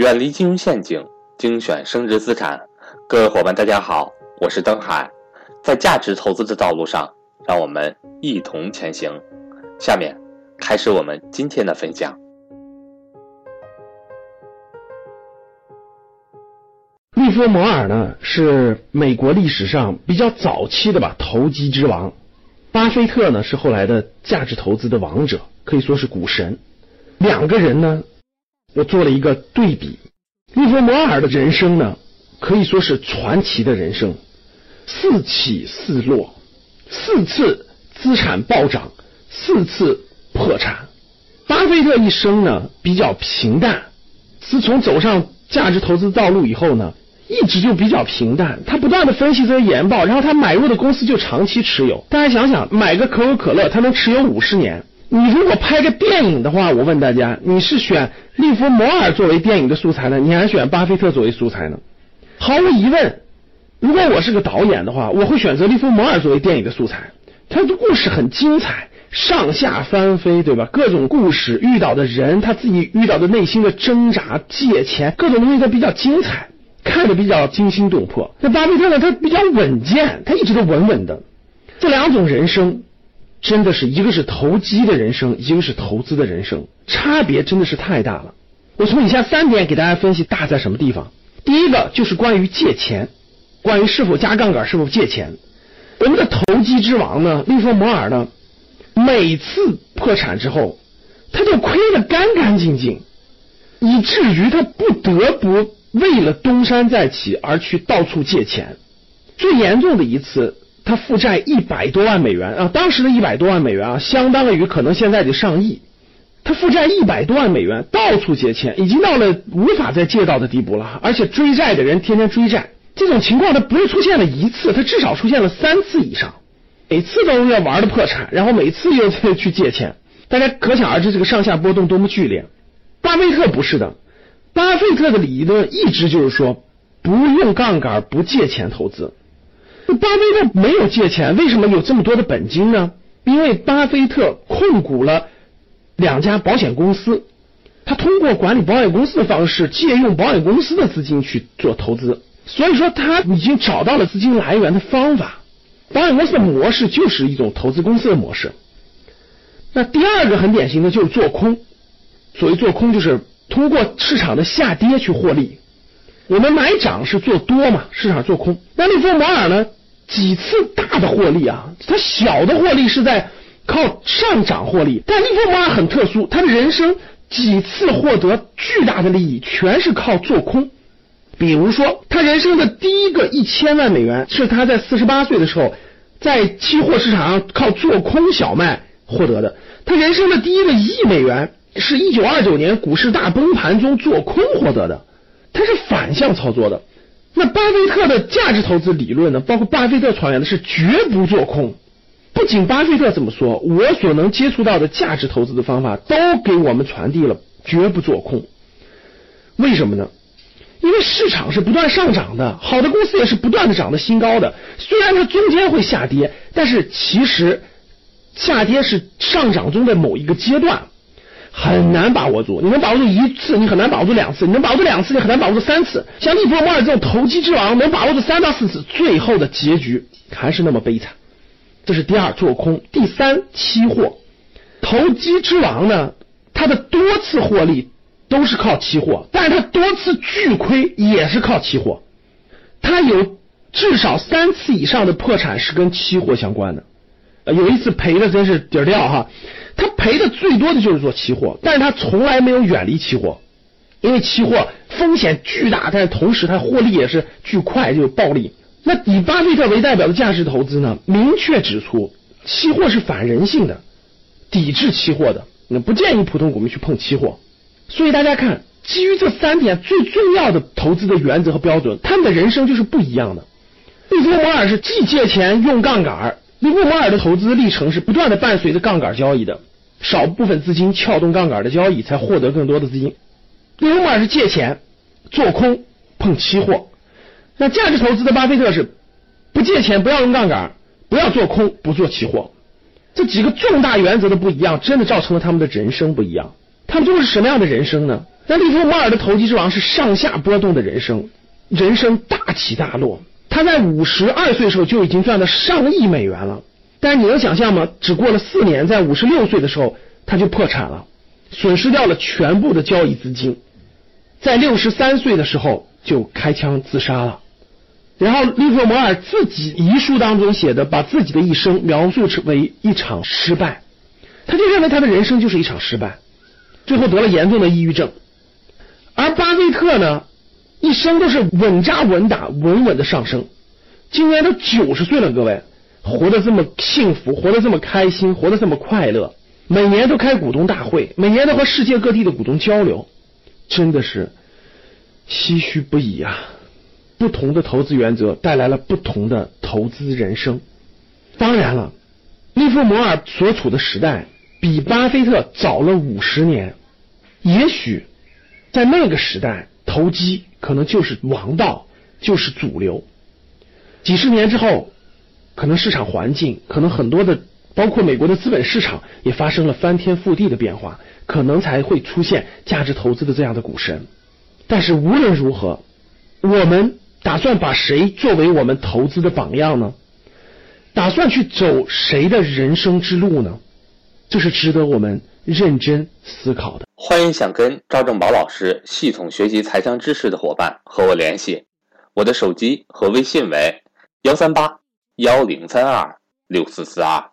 远离金融陷阱，精选升值资产。各位伙伴，大家好，我是登海。在价值投资的道路上，让我们一同前行。下面开始我们今天的分享。利弗摩尔呢，是美国历史上比较早期的吧投机之王。巴菲特呢，是后来的价值投资的王者，可以说是股神。两个人呢。我做了一个对比，利弗摩尔的人生呢，可以说是传奇的人生，四起四落，四次资产暴涨，四次破产。巴菲特一生呢比较平淡，自从走上价值投资道路以后呢，一直就比较平淡。他不断的分析这些研报，然后他买入的公司就长期持有。大家想想，买个可口可乐，他能持有五十年。你如果拍个电影的话，我问大家，你是选利弗摩尔作为电影的素材呢，你还选巴菲特作为素材呢？毫无疑问，如果我是个导演的话，我会选择利弗摩尔作为电影的素材。他的故事很精彩，上下翻飞，对吧？各种故事遇到的人，他自己遇到的内心的挣扎、借钱，各种东西都比较精彩，看着比较惊心动魄。那巴菲特呢？他比较稳健，他一直都稳稳的。这两种人生。真的是一个是投机的人生，一个是投资的人生，差别真的是太大了。我从以下三点给大家分析大在什么地方。第一个就是关于借钱，关于是否加杠杆，是否借钱。我们的投机之王呢，利弗摩尔呢，每次破产之后，他就亏得干干净净，以至于他不得不为了东山再起而去到处借钱。最严重的一次。他负债一百多万美元啊，当时的一百多万美元啊，相当于可能现在的上亿。他负债一百多万美元，到处借钱，已经到了无法再借到的地步了。而且追债的人天天追债，这种情况他不是出现了一次，他至少出现了三次以上，每次都要玩的破产，然后每次又再去借钱。大家可想而知，这个上下波动多么剧烈。巴菲特不是的，巴菲特的理论一直就是说，不用杠杆，不借钱投资。巴菲特没有借钱，为什么有这么多的本金呢？因为巴菲特控股了两家保险公司，他通过管理保险公司的方式，借用保险公司的资金去做投资，所以说他已经找到了资金来源的方法。保险公司的模式就是一种投资公司的模式。那第二个很典型的就是做空，所谓做空就是通过市场的下跌去获利。我们买涨是做多嘛，市场做空。那利弗摩尔呢？几次大的获利啊，他小的获利是在靠上涨获利，但利弗莫尔很特殊，他的人生几次获得巨大的利益，全是靠做空。比如说，他人生的第一个一千万美元是他在四十八岁的时候，在期货市场上靠做空小麦获得的；他人生的第一个一亿美元是一九二九年股市大崩盘中做空获得的，他是反向操作的。那巴菲特的价值投资理论呢？包括巴菲特传言的是绝不做空。不仅巴菲特这么说，我所能接触到的价值投资的方法都给我们传递了绝不做空。为什么呢？因为市场是不断上涨的，好的公司也是不断的涨的新高的。虽然它中间会下跌，但是其实下跌是上涨中的某一个阶段。很难把握住，你能把握住一次，你很难把握住两次；你能把握住两次，你很难把握住三次。像利弗莫尔这种投机之王，能把握住三到四次，最后的结局还是那么悲惨。这是第二，做空；第三，期货。投机之王呢，他的多次获利都是靠期货，但是他多次巨亏也是靠期货。他有至少三次以上的破产是跟期货相关的，有一次赔的真是底儿掉哈。他赔的最多的就是做期货，但是他从来没有远离期货，因为期货风险巨大，但是同时它获利也是巨快，就是暴利。那以巴菲特为代表的价值投资呢，明确指出期货是反人性的，抵制期货的，那不建议普通股民去碰期货。所以大家看，基于这三点最重要的投资的原则和标准，他们的人生就是不一样的。利弗摩尔是既借钱用杠杆，利弗摩尔的投资历程是不断的伴随着杠杆交易的。少部分资金撬动杠杆的交易，才获得更多的资金。利弗莫尔是借钱做空碰期货，那价值投资的巴菲特是不借钱，不要用杠杆，不要做空，不做期货。这几个重大原则的不一样，真的造成了他们的人生不一样。他们都是什么样的人生呢？那利弗莫尔的投机之王是上下波动的人生，人生大起大落。他在五十二岁的时候就已经赚了上亿美元了，但是你能想象吗？只过了四年，在五十六岁的时候他就破产了，损失掉了全部的交易资金，在六十三岁的时候就开枪自杀了。然后利弗摩尔自己遗书当中写的，把自己的一生描述成为一场失败，他就认为他的人生就是一场失败，最后得了严重的抑郁症。而巴菲特呢，一生都是稳扎稳打、稳稳的上升。今年都九十岁了，各位，活得这么幸福，活得这么开心，活得这么快乐，每年都开股东大会，每年都和世界各地的股东交流，真的是唏嘘不已啊！不同的投资原则带来了不同的投资人生。当然了，利弗摩尔所处的时代比巴菲特早了五十年，也许。在那个时代，投机可能就是王道，就是主流。几十年之后，可能市场环境，可能很多的，包括美国的资本市场也发生了翻天覆地的变化，可能才会出现价值投资的这样的股神。但是无论如何，我们打算把谁作为我们投资的榜样呢？打算去走谁的人生之路呢？这是值得我们认真思考的。欢迎想跟赵正宝老师系统学习财商知识的伙伴和我联系，我的手机和微信为幺三八幺零三二六四四二。